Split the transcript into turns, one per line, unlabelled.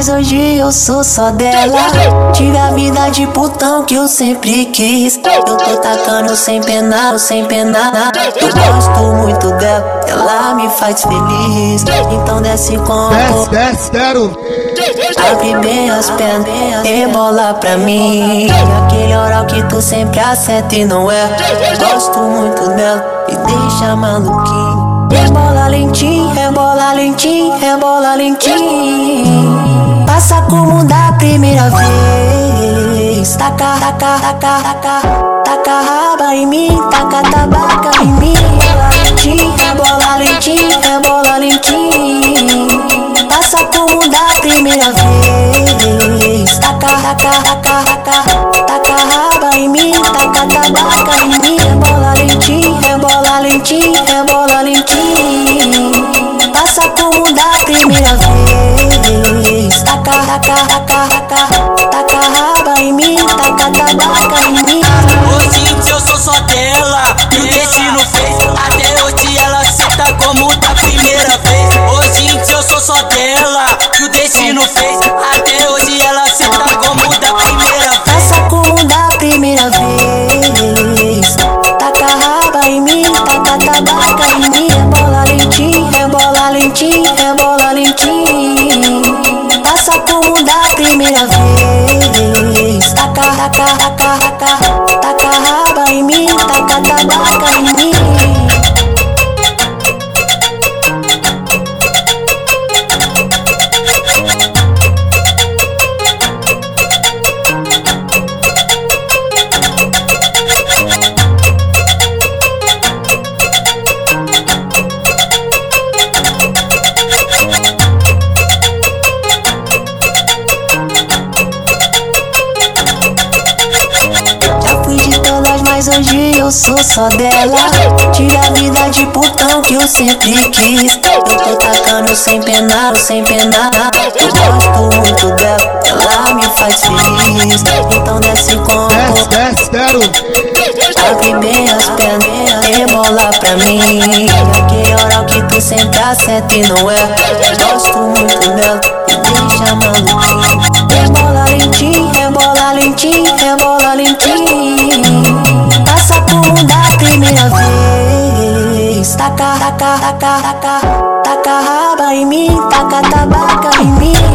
mas hoje eu sou só dela. Tive a vida de putão que eu sempre quis. Eu tô tacando sem penar, sem penar. Eu gosto muito dela, ela me faz feliz. Então desce com
Desce, desce, quero.
Abre bem as pernas, rebola pra mim. Aquele oral que tu sempre acerta e não é. Gosto muito dela, me deixa maluquinho. Rebola lentinho, rebola lentinho, rebola lentinho. Passa como da primeira vez. Taca, taca, taca, taca, taca raba em mim, taca tabaca em mim. Rebola lentinho, rebola lentinho, rebola lentinho. Passa como da primeira vez. Taca, taca, taca, taca,
hoje eu sou só dela.
Tive a vida de putão que eu sempre quis. Eu tô tacando sem penar, sem penar. Eu gosto muito dela, ela me faz feliz. Então desce com
Desce, desce.
Abre bem as pernas, rebola pra mim. Aquele oral que tu acerta e não é. Gosto muito dela, me deixa maluquinho. Taca, taca, taca, taca, taca raba em mim, taca tabaca em mim.